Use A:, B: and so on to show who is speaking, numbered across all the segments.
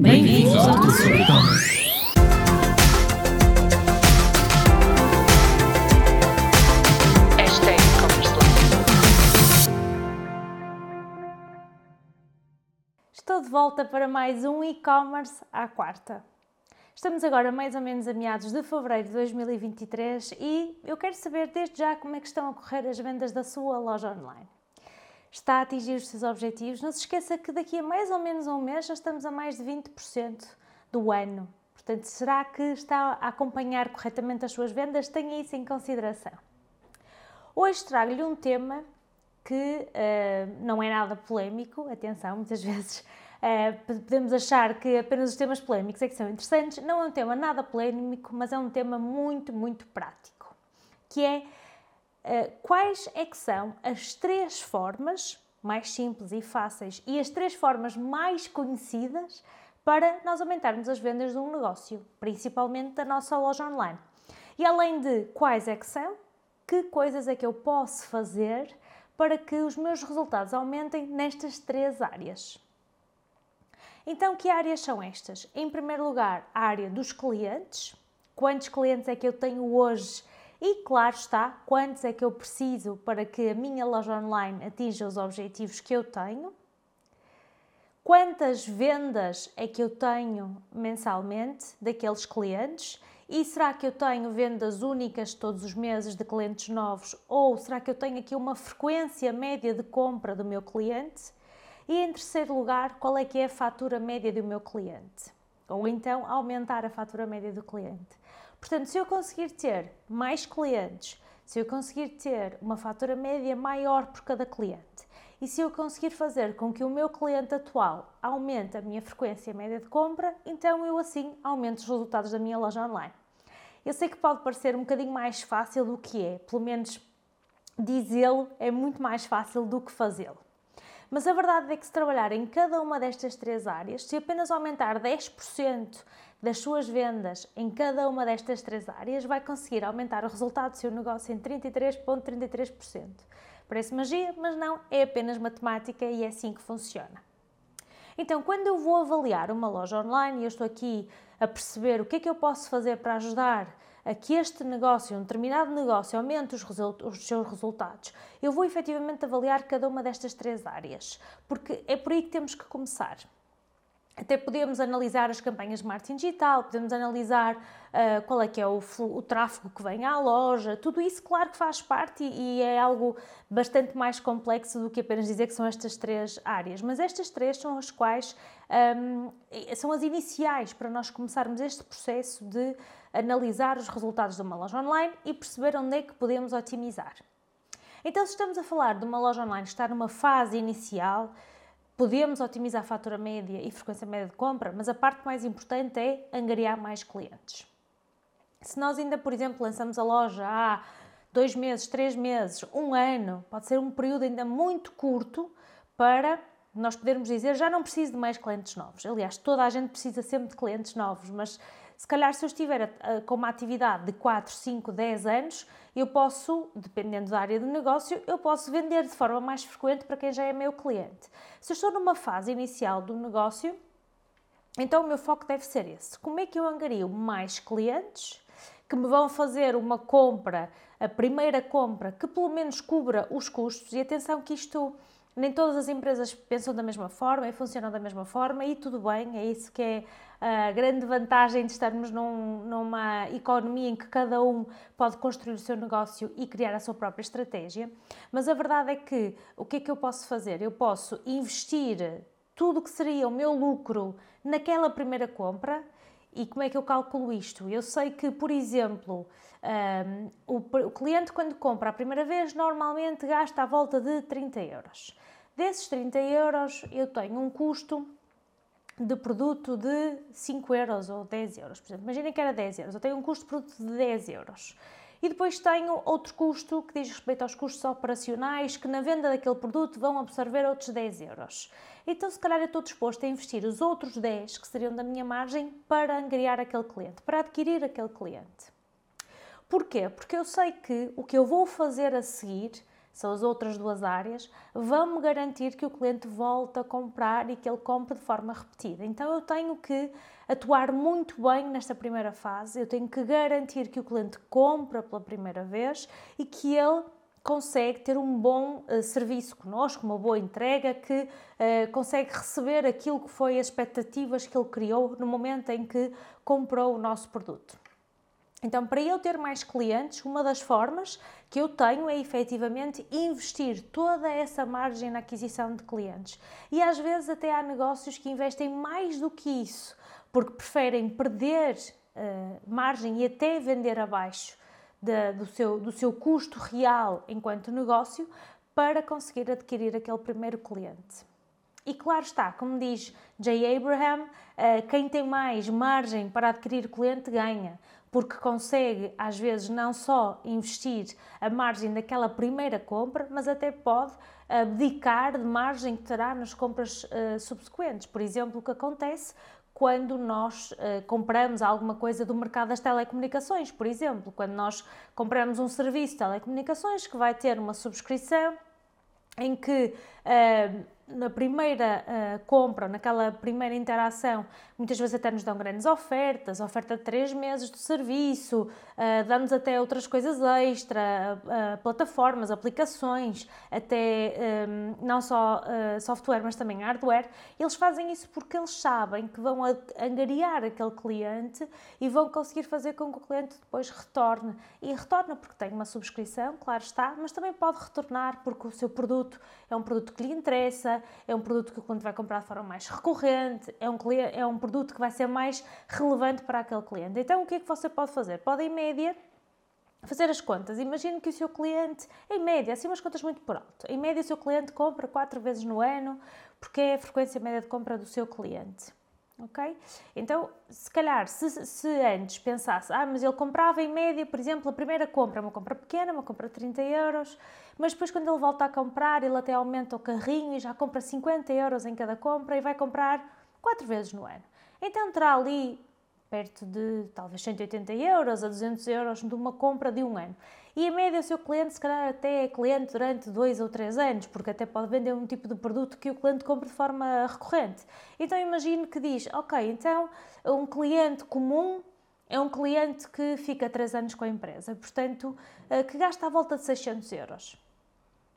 A: Bem-vindos ao.
B: Hashtag Conversa.
C: Estou de volta para mais um e-commerce à quarta. Estamos agora mais ou menos a meados de fevereiro de 2023 e eu quero saber desde já como é que estão a correr as vendas da sua loja online. Está a atingir os seus objetivos? Não se esqueça que daqui a mais ou menos um mês já estamos a mais de 20% do ano. Portanto, será que está a acompanhar corretamente as suas vendas? Tenha isso em consideração. Hoje trago-lhe um tema que eh, não é nada polémico, atenção, muitas vezes eh, podemos achar que apenas os temas polémicos é que são interessantes. Não é um tema nada polémico, mas é um tema muito, muito prático, que é quais é que são as três formas mais simples e fáceis e as três formas mais conhecidas para nós aumentarmos as vendas de um negócio, principalmente da nossa loja online. E além de quais é que são, que coisas é que eu posso fazer para que os meus resultados aumentem nestas três áreas. Então, que áreas são estas? Em primeiro lugar, a área dos clientes. Quantos clientes é que eu tenho hoje? E, claro está, quantos é que eu preciso para que a minha loja online atinja os objetivos que eu tenho? Quantas vendas é que eu tenho mensalmente daqueles clientes? E será que eu tenho vendas únicas todos os meses de clientes novos? Ou será que eu tenho aqui uma frequência média de compra do meu cliente? E em terceiro lugar, qual é que é a fatura média do meu cliente? Ou então aumentar a fatura média do cliente. Portanto, se eu conseguir ter mais clientes, se eu conseguir ter uma fatura média maior por cada cliente, e se eu conseguir fazer com que o meu cliente atual aumente a minha frequência média de compra, então eu assim aumento os resultados da minha loja online. Eu sei que pode parecer um bocadinho mais fácil do que é, pelo menos dizê-lo é muito mais fácil do que fazê-lo. Mas a verdade é que se trabalhar em cada uma destas três áreas, se apenas aumentar 10% das suas vendas em cada uma destas três áreas, vai conseguir aumentar o resultado do seu negócio em 33,33%. Parece magia, mas não, é apenas matemática e é assim que funciona. Então, quando eu vou avaliar uma loja online e eu estou aqui a perceber o que é que eu posso fazer para ajudar a que este negócio, um determinado negócio, aumente os, os seus resultados, eu vou efetivamente avaliar cada uma destas três áreas, porque é por aí que temos que começar. Até podemos analisar as campanhas de marketing digital, podemos analisar uh, qual é que é o, o, tráfego que vem à loja, tudo isso, claro que faz parte e, e, é algo bastante mais complexo do que apenas dizer que são estas três áreas. Mas estas três são as quais um, são as iniciais para nós começarmos este processo de analisar os resultados de uma loja online e perceber onde é que podemos otimizar. Então, se estamos a falar de uma loja online está numa fase inicial, Podemos otimizar a fatura média e frequência média de compra, mas a parte mais importante é angariar mais clientes. Se nós ainda, por exemplo, lançamos a loja há dois meses, três meses, um ano, pode ser um período ainda muito curto para nós podermos dizer já não preciso de mais clientes novos. Aliás, toda a gente precisa sempre de clientes novos, mas se calhar se eu estiver com uma atividade de 4, 5, 10 anos, eu posso, dependendo da área do negócio, eu posso vender de forma mais frequente para quem já é meu cliente. Se eu estou numa fase inicial do negócio, então o meu foco deve ser esse. Como é que eu angario mais clientes que me vão fazer uma compra, a primeira compra, que pelo menos cubra os custos? E atenção que isto nem todas as empresas pensam da mesma forma e funcionam da mesma forma e tudo bem, é isso que é a grande vantagem de estarmos num, numa economia em que cada um pode construir o seu negócio e criar a sua própria estratégia. Mas a verdade é que o que é que eu posso fazer? Eu posso investir tudo o que seria o meu lucro naquela primeira compra. E como é que eu calculo isto? Eu sei que, por exemplo, um, o, o cliente, quando compra a primeira vez, normalmente gasta à volta de 30 euros. Desses 30 euros, eu tenho um custo de produto de 5 euros ou 10 euros. Por exemplo, imaginem que era 10 euros, eu tenho um custo de produto de 10 euros. E depois tenho outro custo que diz respeito aos custos operacionais, que na venda daquele produto vão absorver outros 10 euros. Então, se calhar, eu estou disposto a investir os outros 10 que seriam da minha margem para angariar aquele cliente, para adquirir aquele cliente. Porquê? Porque eu sei que o que eu vou fazer a seguir são as outras duas áreas, vão-me garantir que o cliente volta a comprar e que ele compre de forma repetida. Então eu tenho que atuar muito bem nesta primeira fase, eu tenho que garantir que o cliente compra pela primeira vez e que ele consegue ter um bom uh, serviço connosco, uma boa entrega, que uh, consegue receber aquilo que foi as expectativas que ele criou no momento em que comprou o nosso produto. Então, para eu ter mais clientes, uma das formas que eu tenho é efetivamente investir toda essa margem na aquisição de clientes. E às vezes até há negócios que investem mais do que isso, porque preferem perder uh, margem e até vender abaixo de, do, seu, do seu custo real enquanto negócio para conseguir adquirir aquele primeiro cliente. E claro está, como diz Jay Abraham, uh, quem tem mais margem para adquirir cliente ganha porque consegue, às vezes, não só investir a margem daquela primeira compra, mas até pode abdicar de margem que terá nas compras uh, subsequentes. Por exemplo, o que acontece quando nós uh, compramos alguma coisa do mercado das telecomunicações, por exemplo, quando nós compramos um serviço de telecomunicações que vai ter uma subscrição em que uh, na primeira uh, compra, naquela primeira interação, muitas vezes até nos dão grandes ofertas, oferta de 3 meses de serviço, uh, dão-nos até outras coisas extra, uh, plataformas, aplicações, até um, não só software, mas também hardware. Eles fazem isso porque eles sabem que vão angariar aquele cliente e vão conseguir fazer com que o cliente depois retorne. E retorna porque tem uma subscrição, claro está, mas também pode retornar porque o seu produto é um produto que lhe interessa, é um produto que o cliente vai comprar de forma mais recorrente, é um, é um produto que vai ser mais relevante para aquele cliente. Então, o que é que você pode fazer? Pode, em média, fazer as contas. Imagine que o seu cliente, em média, assim umas contas muito por alto, em média o seu cliente compra quatro vezes no ano, porque é a frequência média de compra do seu cliente ok? Então, se calhar, se, se, antes pensasse, ah, mas ele comprava em média, por exemplo, a primeira compra, uma compra pequena, uma compra de 30 euros, mas depois quando ele volta a comprar, ele até aumenta o carrinho e já compra 50 euros em cada compra e vai comprar quatro vezes no ano. Então terá ali perto de talvez 180 euros a 200 euros de uma compra de um ano. E em média o seu cliente se calhar até é cliente durante dois ou três anos, porque até pode vender um tipo de produto que o cliente compra de forma recorrente. Então imagine que diz, ok, então um cliente comum é um cliente que fica três anos com a empresa, portanto, eh, que gasta à volta de 600 euros.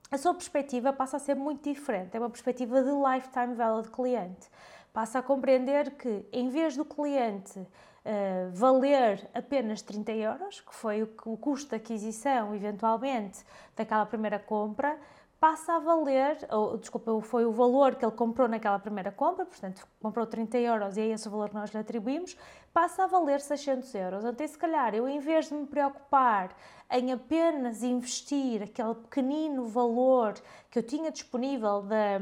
C: A sua perspectiva passa a ser muito diferente, é uma perspectiva de lifetime value de cliente passa a compreender que, em vez do cliente uh, valer apenas 30 euros, que foi o, o custo de aquisição, eventualmente, daquela primeira compra, passa a valer, ou, desculpa, foi o valor que ele comprou naquela primeira compra, portanto, comprou 30 euros e é esse o valor que nós lhe atribuímos, passa a valer 600 euros. Então, se calhar, eu em vez de me preocupar em apenas investir aquele pequenino valor que eu tinha disponível da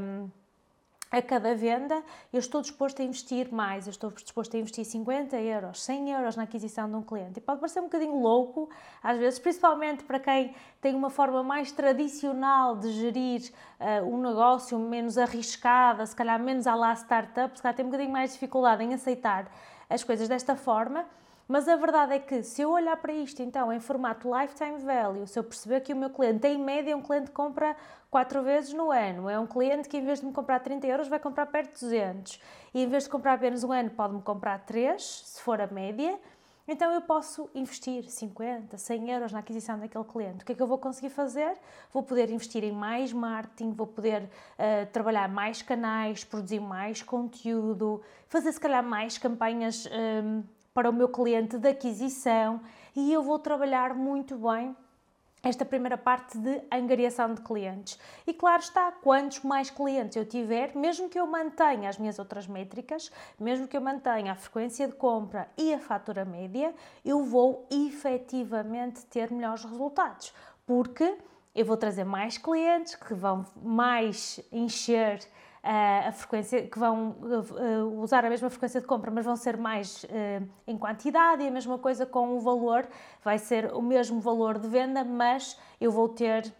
C: a cada venda, eu estou disposto a investir mais, eu estou disposto a investir 50 euros, 100 euros na aquisição de um cliente. E pode parecer um bocadinho louco, às vezes, principalmente para quem tem uma forma mais tradicional de gerir uh, um negócio menos arriscada, se calhar menos à lá startup, se calhar tem um bocadinho mais dificuldade em aceitar as coisas desta forma. Mas a verdade é que se eu olhar para isto então em formato lifetime value, se eu perceber que o meu cliente, em média, um cliente compra 4 vezes no ano, é um cliente que em vez de me comprar 30 euros vai comprar perto de 200 e em vez de comprar apenas um ano pode-me comprar 3, se for a média, então eu posso investir 50, 100 euros na aquisição daquele cliente. O que é que eu vou conseguir fazer? Vou poder investir em mais marketing, vou poder uh, trabalhar mais canais, produzir mais conteúdo, fazer se calhar mais campanhas ehm, para o meu cliente de aquisição e eu vou trabalhar muito bem esta primeira parte de angariação de clientes. E claro está, quantos mais clientes eu tiver, mesmo que eu mantenha as minhas outras métricas, mesmo que eu mantenha a frequência de compra e a fatura média, eu vou efetivamente ter melhores resultados, porque eu vou trazer mais clientes que vão mais encher a frequência, que vão usar a mesma frequência de compra, mas vão ser mais em quantidade, e a mesma coisa com o valor, vai ser o mesmo valor de venda, mas eu vou ter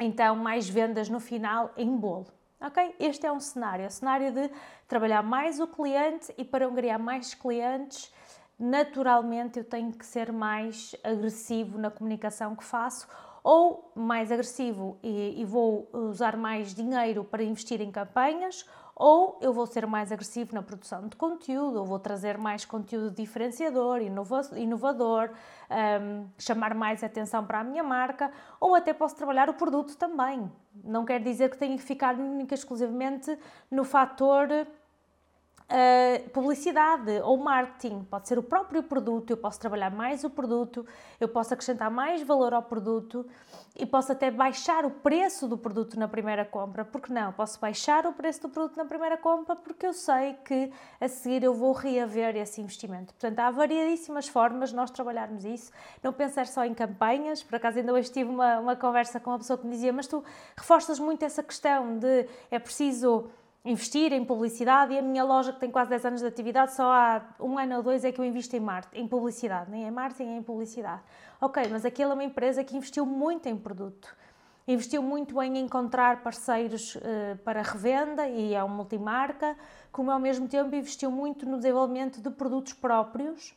C: então mais vendas no final em bolo. Ok? Este é um cenário, é o cenário de trabalhar mais o cliente e para angariar mais clientes, naturalmente eu tenho que ser mais agressivo na comunicação que faço ou mais agressivo e, e vou usar mais dinheiro para investir em campanhas, ou eu vou ser mais agressivo na produção de conteúdo, ou vou trazer mais conteúdo diferenciador, inovador, um, chamar mais atenção para a minha marca, ou até posso trabalhar o produto também. Não quer dizer que tenha que ficar única exclusivamente no fator uh, publicidade ou marketing. Pode ser o próprio produto, eu posso trabalhar mais o produto, eu posso acrescentar mais valor ao produto e posso até baixar o preço do produto na primeira compra. Porque não? Posso baixar o preço do produto na primeira compra porque eu sei que a seguir eu vou reaver esse investimento. Portanto, há variedíssimas formas de nós trabalharmos isso. Não pensar só em campanhas. Por acaso, ainda hoje tive uma, uma conversa com uma pessoa que me dizia: Mas tu reforças muito essa questão de é preciso investir em publicidade e a minha loja que tem quase 10 anos de atividade, só há um ano ou dois é que eu invisto em, marketing, em publicidade, nem em marketing, nem em publicidade. Ok, mas aquela é uma empresa que investiu muito em produto, investiu muito em encontrar parceiros uh, para revenda e é uma multimarca, como ao mesmo tempo investiu muito no desenvolvimento de produtos próprios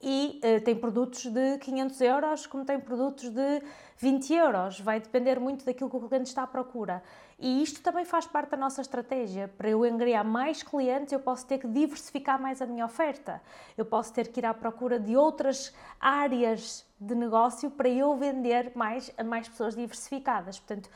C: e uh, tem produtos de 500 euros, como tem produtos de 20 euros. Vai depender muito daquilo que o cliente está à procura. E isto também faz parte da nossa estratégia. Para eu angariar mais clientes, eu posso ter que diversificar mais a minha oferta. Eu posso ter que ir à procura de outras áreas de negócio para eu vender mais a mais pessoas diversificadas. Portanto,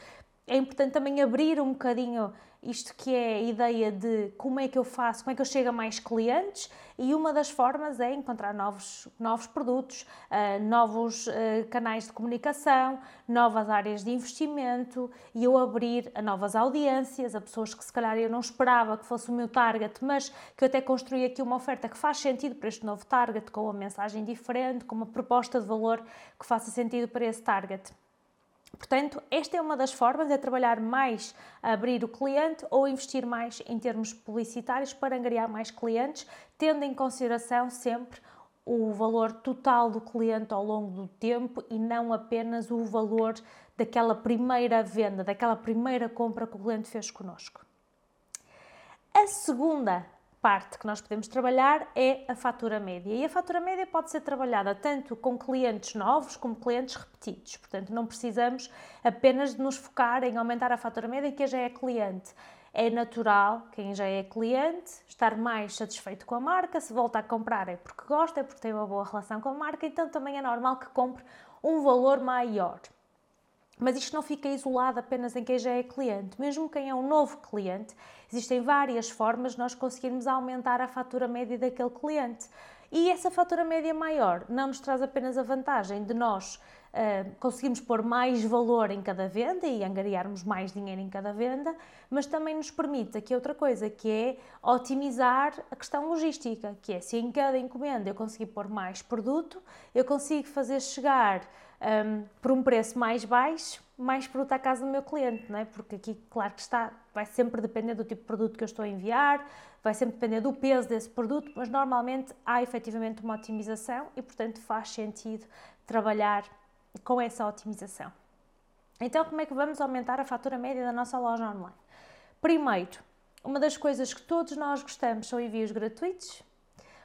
C: é importante também abrir um bocadinho isto que é a ideia de como é que eu faço, como é que eu chego a mais clientes e uma das formas é encontrar novos, novos produtos, uh, novos uh, canais de comunicação, novas áreas de investimento e eu abrir a novas audiências, a pessoas que se calhar eu não esperava que fosse o meu target, mas que eu até construí aqui uma oferta que faz sentido para este novo target, com uma mensagem diferente, com uma proposta de valor que faça sentido para esse target. Portanto, esta é uma das formas, é trabalhar mais abrir o cliente ou investir mais em termos publicitários para angariar mais clientes, tendo em consideração sempre o valor total do cliente ao longo do tempo e não apenas o valor daquela primeira venda, daquela primeira compra que o cliente fez connosco. A segunda parte que nós podemos trabalhar é a fatura média. E a fatura média pode ser trabalhada tanto com clientes novos como clientes repetidos. Portanto, não precisamos apenas de nos focar em aumentar a fatura média que já é cliente. É natural, quem já é cliente, estar mais satisfeito com a marca. Se volta a comprar é porque gosta, é porque tem uma boa relação com a marca, então também é normal que compre um valor maior. Mas isto não fica isolado apenas em quem já é cliente. Mesmo quem é um novo cliente, existem várias formas de nós conseguirmos aumentar a fatura média daquele cliente. E essa fatura média maior não nos traz apenas a vantagem de nós uh, conseguirmos pôr mais valor em cada venda e angariarmos mais dinheiro em cada venda, mas também nos permite aqui outra coisa, que é otimizar a questão logística, que é se em cada encomenda eu conseguir pôr mais produto, eu consigo fazer chegar um, por um preço mais baixo, mais produto à casa do meu cliente, não é? Porque aqui, claro que está, vai sempre depender do tipo de produto que eu estou a enviar, vai sempre depender do peso desse produto, mas normalmente há efetivamente uma otimização e, portanto, faz sentido trabalhar com essa otimização. Então, como é que vamos aumentar a fatura média da nossa loja online? Primeiro, uma das coisas que todos nós gostamos são envios gratuitos.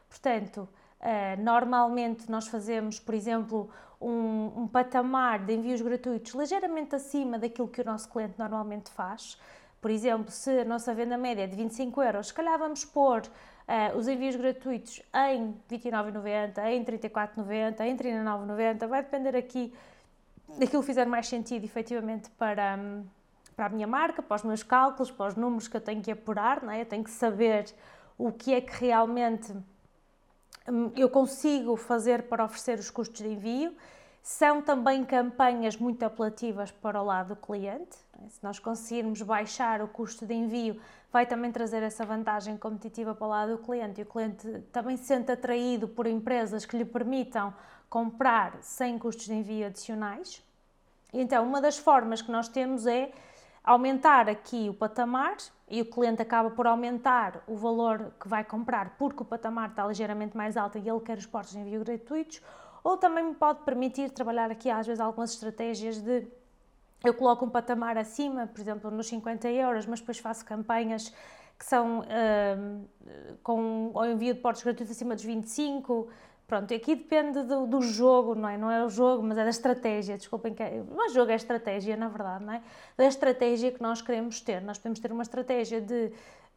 C: Portanto, uh, normalmente nós fazemos, por exemplo, um, um, patamar de envios gratuitos ligeiramente acima daquilo que o nosso cliente normalmente faz. Por exemplo, se a nossa venda média é de 25 euros, se calhar vamos pôr uh, os envios gratuitos em 29,90, em 34,90, em 39,90, vai depender aqui daquilo que fizer mais sentido efetivamente para, para a minha marca, para os meus cálculos, para os números que eu tenho que apurar, não é? eu tenho que saber o que é que realmente eu consigo fazer para oferecer os custos de envio. São também campanhas muito apelativas para o lado do cliente. É? Se nós conseguirmos baixar o custo de envio, vai também trazer essa vantagem competitiva para o lado do cliente e o cliente também se sente atraído por empresas que lhe permitam comprar sem custos de envio adicionais. Então, uma das formas que nós temos é aumentar aqui o patamar e o cliente acaba por aumentar o valor que vai comprar porque o patamar está ligeiramente mais alto e ele quer os portos de envio gratuitos, ou também me pode permitir trabalhar aqui às vezes algumas estratégias de eu coloco um patamar acima, por exemplo, nos 50 euros, mas depois faço campanhas que são uh, com o envio de portos gratuitos acima dos 25, Pronto, aqui depende do, do, jogo, não é? Não é o jogo, mas é da estratégia. Desculpem, que é, não é jogo, é estratégia, na verdade, não é? Da estratégia que nós queremos ter. Nós podemos ter uma estratégia de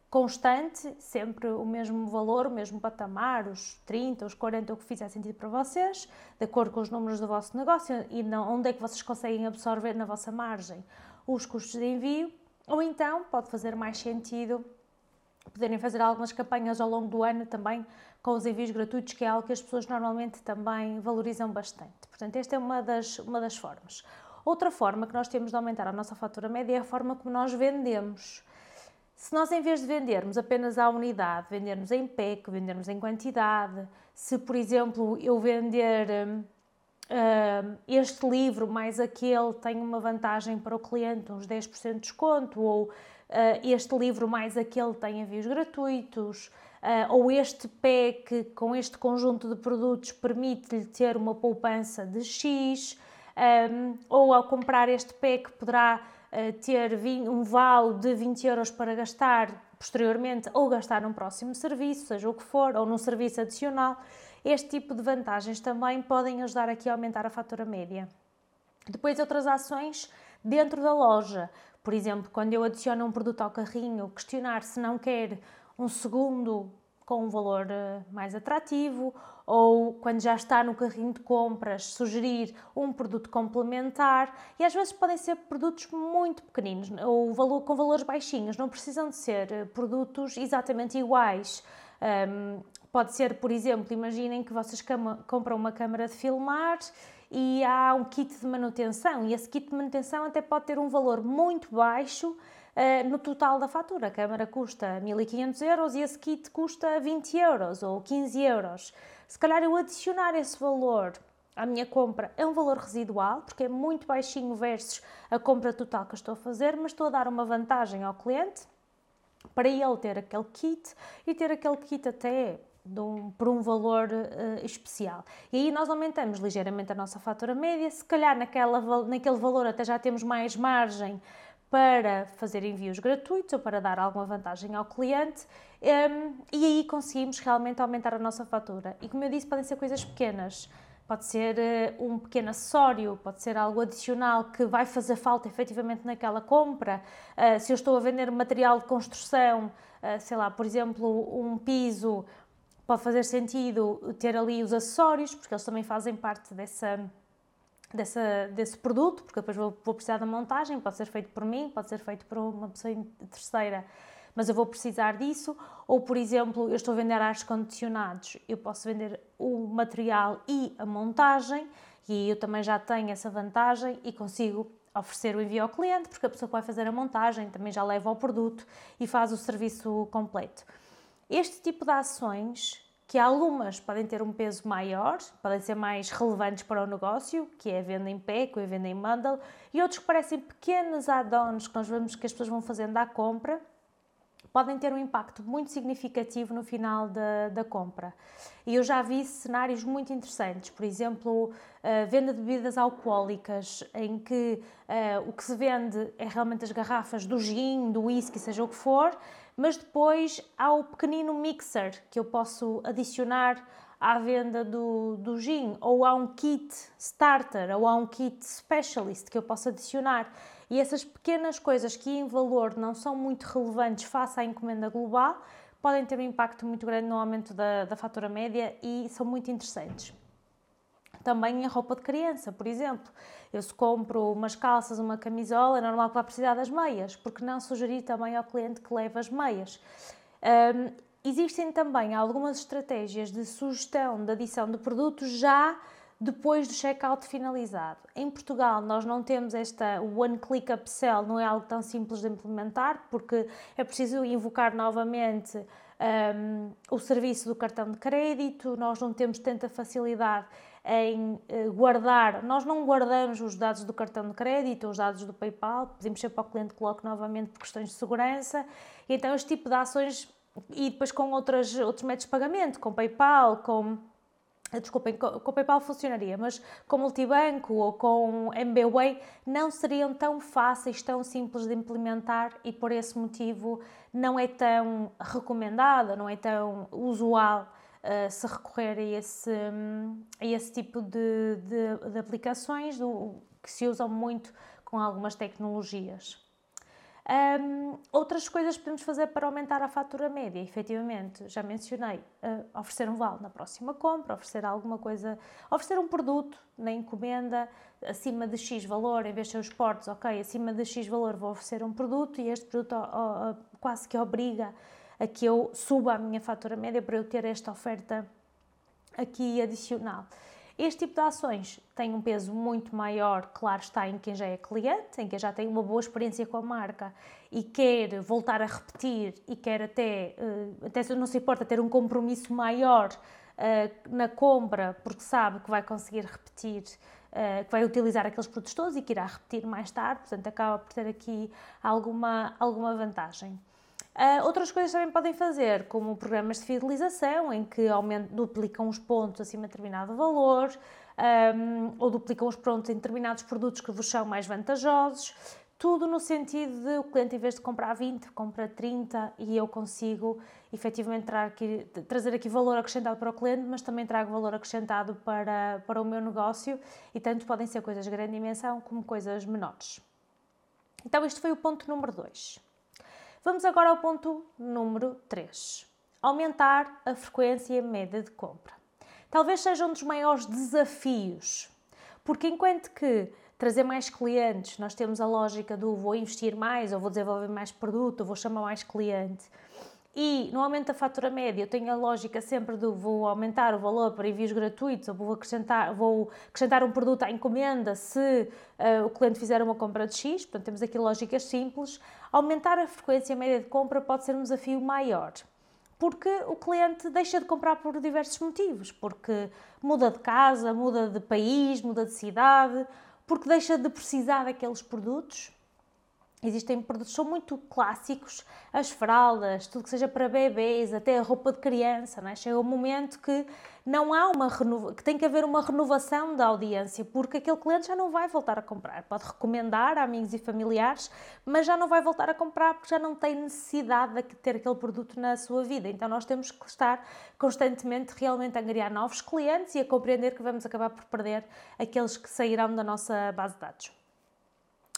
C: constante, sempre o mesmo valor, o mesmo patamar, os 30, os 40, o que fizer sentido para vocês, de acordo com os números do vosso negócio e não, onde é que vocês conseguem absorver na vossa margem os custos de envio, ou então pode fazer mais sentido poderem fazer algumas campanhas ao longo do ano também com os envios gratuitos, que é algo que as pessoas normalmente também valorizam bastante. Portanto, esta é uma das, uma das formas. Outra forma que nós temos de aumentar a nossa fatura média é a forma como nós vendemos. Se nós, em vez de vendermos apenas à unidade, vendermos em PEC, vendermos em quantidade, se, por exemplo, eu vender uh, este livro mais aquele tem uma vantagem para o cliente, uns 10% de desconto, ou este livro mais aquele tem envios gratuitos, uh, ou este PEC com este conjunto de produtos permite-lhe ter uma poupança de X, ou ao comprar este PEC poderá uh, ter um vale de 20 euros para gastar posteriormente ou gastar num próximo serviço, seja o que for, ou num serviço adicional. Este tipo de vantagens também podem ajudar aqui a aumentar a fatura média. Depois, outras ações dentro da loja. Por exemplo, quando eu adiciono um produto ao carrinho, questionar se não quer um segundo com um valor eh, mais atrativo, ou quando já está no carrinho de compras, sugerir um produto complementar. E às vezes podem ser produtos muito pequeninos, ou valor, com valores baixinhos, não precisam de ser eh, produtos exatamente iguais. Um, pode ser, por exemplo, imaginem que vocês compram uma câmara de filmar e há um kit de manutenção, e esse kit de manutenção até pode ter um valor muito baixo uh, no total da fatura. A câmara custa 1500 euros e esse kit custa 20 euros ou 15 euros. Se calhar eu adicionar esse valor à minha compra é um valor residual, porque é muito baixinho versus a compra total que eu estou a fazer, mas estou a dar uma vantagem ao cliente para ele ter aquele kit e ter aquele kit até um, por um valor uh, especial. E aí nós aumentamos ligeiramente a nossa fatura média, se calhar naquela, naquele valor até já temos mais margem para fazer envios gratuitos ou para dar alguma vantagem ao cliente um, e aí conseguimos realmente aumentar a nossa fatura. E como eu disse, podem ser coisas pequenas. Pode ser uh, um pequeno acessório, pode ser algo adicional que vai fazer falta efetivamente naquela compra. Uh, se eu estou a vender material de construção, sei lá, por exemplo, um piso, pode fazer sentido ter ali os acessórios, porque eles também fazem parte dessa dessa, desse produto, porque depois vou, vou, precisar da montagem, pode ser feito por mim, pode ser feito por uma pessoa terceira, mas eu vou precisar disso. Ou, por exemplo, eu estou a vender ares condicionados, eu posso vender o material e a montagem, e eu também já tenho essa vantagem e consigo oferecer o envio ao cliente, porque a pessoa que vai fazer a montagem também já leva o produto e faz o serviço completo. Este tipo de ações que algumas podem ter um peso maior, podem ser mais relevantes para o negócio, que é a venda em pack ou a venda em bundle, e outros que parecem pequenos add-ons que nós vemos que as pessoas vão fazendo à compra, podem ter um impacto muito significativo no final da, da compra. E eu já vi cenários muito interessantes, por exemplo, a venda de bebidas alcoólicas, em que uh, o que se vende é realmente as garrafas do gin, do whisky, seja o que for, mas depois há o pequenino mixer que eu posso adicionar à venda do, do gin, ou há um kit starter, ou há um kit specialist que eu posso adicionar. E essas pequenas coisas que em valor não são muito relevantes face à encomenda global, podem ter um impacto muito grande no aumento da, da fatura média e são muito interessantes. Também em roupa de criança, por exemplo. Eu se compro umas calças, uma camisola, é normal que vá precisar das meias, porque não sugerir também ao cliente que leve as meias. Um, existem também algumas estratégias de sugestão de adição de produtos já depois do checkout finalizado. Em Portugal, nós não temos esta one click upsell, não é algo tão simples de implementar, porque é preciso invocar novamente um, o serviço do cartão de crédito, nós não temos tanta facilidade em eh, guardar, nós não guardamos os dados do cartão de crédito, os dados do PayPal, pedimos sempre ao cliente que coloque novamente por questões de segurança, e então este tipo de ações, e depois com outras, outros métodos de pagamento, com PayPal, com desculpem, com o PayPal funcionaria, mas com multibanco ou com MBWay não seriam tão fáceis, tão simples de implementar e por esse motivo não é tão recomendado, não é tão usual uh, se recorrer a esse, a esse tipo de, de, de aplicações do, que se usam muito com algumas tecnologias. Um, outras coisas que podemos fazer para aumentar a fatura média, efetivamente, já mencionei, uh, oferecer um vale na próxima compra, oferecer alguma coisa, oferecer um produto na encomenda acima de X valor, em vez de ser os portos, ok, acima de X valor vou oferecer um produto e este produto quase que obriga a que eu suba a minha fatura média para eu ter esta oferta aqui adicional. Este tipo de ações tem um peso muito maior, claro está, em quem já é cliente, em quem já tem uma boa experiência com a marca e quer voltar a repetir e quer até, eh, até não se importa ter um compromisso maior eh, na compra, porque sabe que vai conseguir repetir Uh, que vai utilizar aqueles produtos todos e que irá repetir mais tarde, portanto acaba por ter aqui alguma, alguma vantagem. Uh, outras coisas também podem fazer, como programas de fidelização, em que aumentam, duplicam os pontos acima de determinado valor, um, ou duplicam os pontos em determinados produtos que vos são mais vantajosos. Tudo no sentido de o cliente, em vez de comprar 20, compra 30 e eu consigo efetivamente aqui, trazer aqui valor acrescentado para o cliente, mas também trago valor acrescentado para, para o meu negócio e tanto podem ser coisas de grande dimensão como coisas menores. Então, este foi o ponto número 2. Vamos agora ao ponto número 3. Aumentar a frequência média de compra. Talvez seja um dos maiores desafios, porque enquanto que trazer mais clientes, nós temos a lógica do vou investir mais, ou vou desenvolver mais produto, ou vou chamar mais cliente. E no aumento da fatura média, eu tenho a lógica sempre do vou aumentar o valor para envios gratuitos ou vou acrescentar, vou acrescentar um produto à encomenda se uh, o cliente fizer uma compra de X. Portanto, temos aqui lógicas simples. Aumentar a frequência média de compra pode ser um desafio maior porque o cliente deixa de comprar por diversos motivos, porque muda de casa, muda de país, muda de cidade, porque deixa de precisar daqueles produtos Existem produtos que são muito clássicos, as fraldas, tudo que seja para bebês, até a roupa de criança, não é? Chega um momento que não há uma renova, que tem que haver uma renovação da audiência, porque aquele cliente já não vai voltar a comprar. Pode recomendar a amigos e familiares, mas já não vai voltar a comprar porque já não tem necessidade de ter aquele produto na sua vida. Então nós temos que estar constantemente realmente a angariar novos clientes e a compreender que vamos acabar por perder aqueles que sairão da nossa base de dados.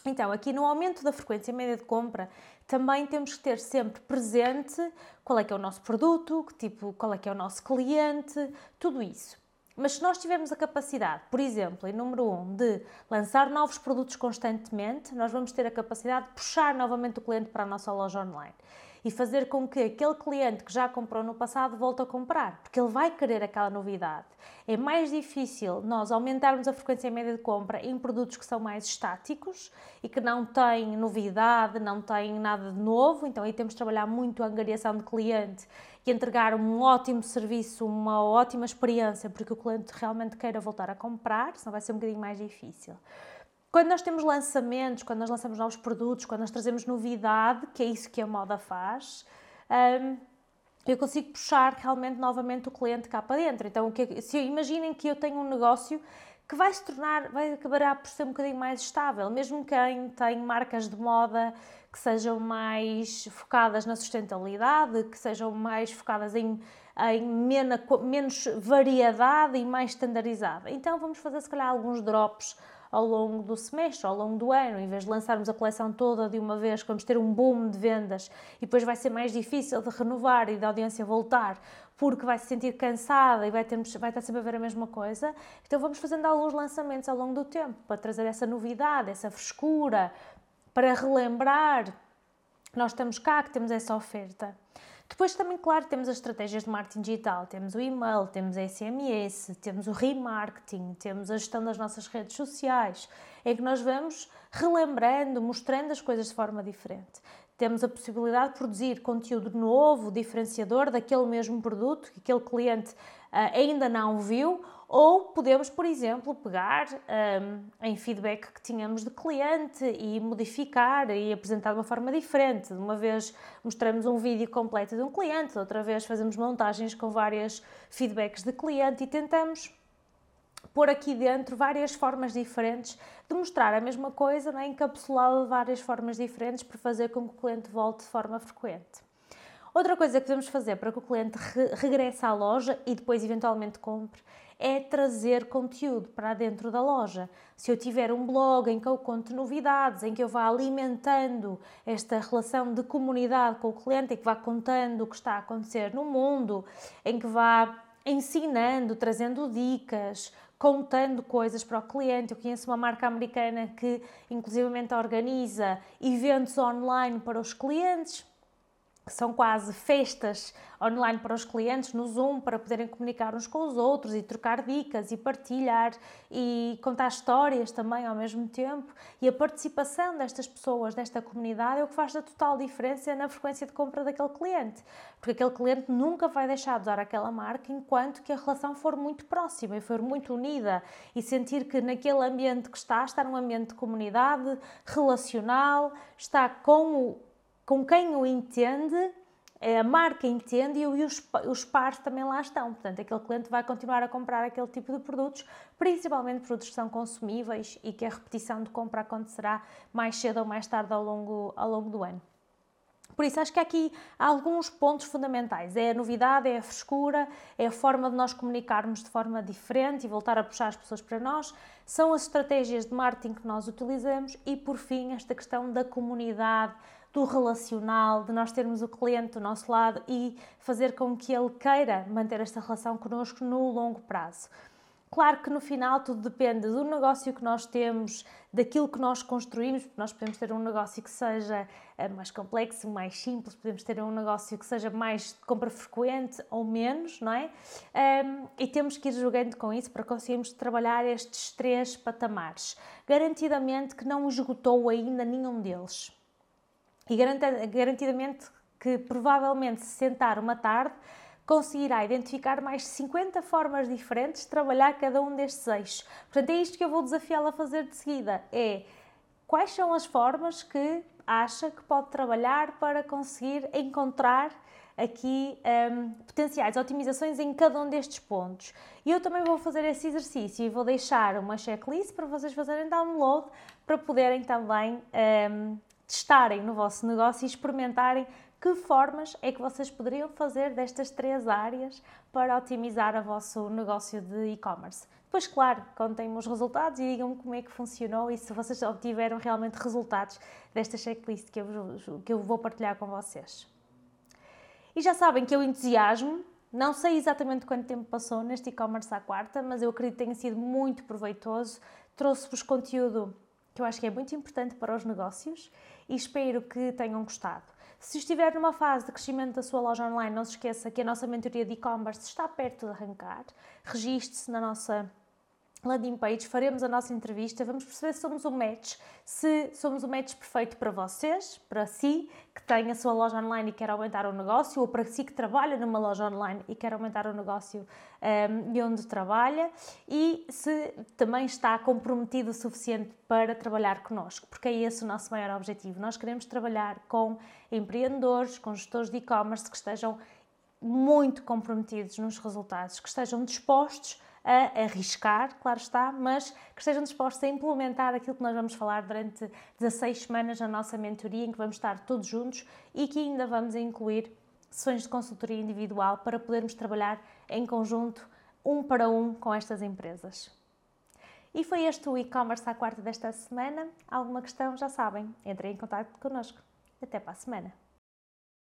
C: Então, aqui no aumento da frequência média de compra, também temos que ter sempre presente qual é que é o nosso produto, que tipo, qual é que é o nosso cliente, tudo isso. Mas se nós tivermos a capacidade, por exemplo, em número 1, um, de lançar novos produtos constantemente, nós vamos ter a capacidade de puxar novamente o cliente para a nossa loja online e fazer com que aquele cliente que já comprou no passado volte a comprar, porque ele vai querer aquela novidade. É mais difícil nós aumentarmos a frequência média de compra em produtos que são mais estáticos e que não têm novidade, não têm nada de novo, então aí temos de trabalhar muito a angariação de cliente e entregar um ótimo serviço, uma ótima experiência, porque o cliente realmente queira voltar a comprar, senão vai ser um bocadinho mais difícil. Quando nós temos lançamentos, quando nós lançamos novos produtos, quando nós trazemos novidade, que é isso que a moda faz, um, eu consigo puxar realmente novamente o cliente cá para dentro. Então, que, se imaginem que eu tenho um negócio que vai se tornar, vai acabar por ser um bocadinho mais estável, mesmo quem tem marcas de moda que sejam mais focadas na sustentabilidade, que sejam mais focadas em, em menos, menos variedade e mais standardizada. Então vamos fazer se calhar alguns drops ao longo do semestre, ao longo do ano, em vez de lançarmos a coleção toda de uma vez, vamos ter um boom de vendas e depois vai ser mais difícil de renovar e da audiência voltar porque vai se sentir cansada e vai, ter, vai estar sempre a ver a mesma coisa. Então vamos fazendo alguns lançamentos ao longo do tempo para trazer essa novidade, essa frescura, para relembrar nós estamos cá, que temos essa oferta. Depois também, claro, temos as estratégias de marketing digital, temos o e-mail, temos a SMS, temos o remarketing, temos a gestão das nossas redes sociais, em que nós vamos relembrando, mostrando as coisas de forma diferente. Temos a possibilidade de produzir conteúdo novo, diferenciador daquele mesmo produto que aquele cliente uh, ainda não viu ou podemos, por exemplo, pegar um, em feedback que tínhamos de cliente e modificar e apresentar de uma forma diferente. De uma vez mostramos um vídeo completo de um cliente, outra vez fazemos montagens com várias feedbacks de cliente e tentamos pôr aqui dentro várias formas diferentes de mostrar a mesma coisa, né, encapsulada de várias formas diferentes para fazer com que o cliente volte de forma frequente. Outra coisa que devemos fazer para que o cliente re regresse à loja e depois eventualmente compre é trazer conteúdo para dentro da loja. Se eu tiver um blog em que eu conto novidades, em que eu vá alimentando esta relação de comunidade com o cliente, em que vá contando o que está a acontecer no mundo, em que vá ensinando, trazendo dicas, contando coisas para o cliente. Eu conheço uma marca americana que inclusivamente organiza eventos online para os clientes são quase festas online para os clientes no Zoom para poderem comunicar uns com os outros e trocar dicas e partilhar e contar histórias também ao mesmo tempo. E a participação destas pessoas, desta comunidade, é o que faz a total diferença na frequência de compra daquele cliente. Porque aquele cliente nunca vai deixar de usar aquela marca enquanto que a relação for muito próxima e for muito unida e sentir que naquele ambiente que está, está num ambiente de comunidade, relacional, está com o com quem o entende, é, a marca entende e os, os pares também lá estão. Portanto, aquele cliente vai continuar a comprar aquele tipo de produtos, principalmente produtos que são consumíveis e que a repetição de compra acontecerá mais cedo ou mais tarde ao longo, ao longo do ano. Por isso, acho que aqui há alguns pontos fundamentais. É a novidade, é a frescura, é a forma de nós comunicarmos de forma diferente e voltar a puxar as pessoas para nós. São as estratégias de marketing que nós utilizamos e, por fim, esta questão da comunidade, do relacional, de nós termos o cliente do nosso lado e fazer com que ele queira manter esta relação connosco no longo prazo. Claro que no final tudo depende do negócio que nós temos, daquilo que nós construímos, porque nós podemos ter um negócio que seja eh, mais complexo, mais simples, podemos ter um negócio que seja mais de compra frequente ou menos, não é? E temos que ir jogando com isso para conseguirmos trabalhar estes três patamares. Garantidamente que não esgotou ainda nenhum deles e garantidamente que provavelmente se sentar uma tarde conseguirá identificar mais de 50 formas diferentes de trabalhar cada um destes eixos. Portanto, é isto que eu vou desafiá-la a fazer de seguida, é quais são as formas que acha que pode trabalhar para conseguir encontrar aqui um, potenciais otimizações em cada um destes pontos. E eu também vou fazer esse exercício e vou deixar uma checklist para vocês fazerem download para poderem também um, testarem no vosso negócio e experimentarem que formas é que vocês poderiam fazer destas três áreas para otimizar o vosso negócio de e-commerce. Depois, claro, contem-me os resultados e digam-me como é que funcionou e se vocês obtiveram realmente resultados desta checklist que eu, que eu vou partilhar com vocês. E já sabem que eu entusiasmo, não sei exatamente quanto tempo passou neste e-commerce à quarta, mas eu acredito que tenha sido muito proveitoso. Trouxe-vos conteúdo que eu acho que é muito importante para os negócios e espero que tenham gostado. Se estiver numa fase de crescimento da sua loja online, não se esqueça que a nossa mentoria de e-commerce está perto de arrancar. Registre-se na nossa landing page, faremos a nossa entrevista, vamos perceber se somos um match, se somos um match perfeito para vocês, para si que tem a sua loja online e quer aumentar o negócio, ou para si que trabalha numa loja online e quer aumentar o negócio um, ehm, de onde trabalha, e se também está comprometido o suficiente para trabalhar connosco, porque é esse o nosso maior objetivo. Nós queremos trabalhar com empreendedores, com gestores de e-commerce que estejam muito comprometidos nos resultados, que estejam dispostos a arriscar, claro está, mas que estejam dispostos a implementar aquilo que nós vamos falar durante 16 semanas na nossa mentoria, em que vamos estar todos juntos e que ainda vamos incluir sessões de consultoria individual para podermos trabalhar em conjunto, um para um, com estas empresas. E foi este o e-commerce à quarta desta semana. Alguma questão, já sabem, entrem em contato connosco. Até para a semana.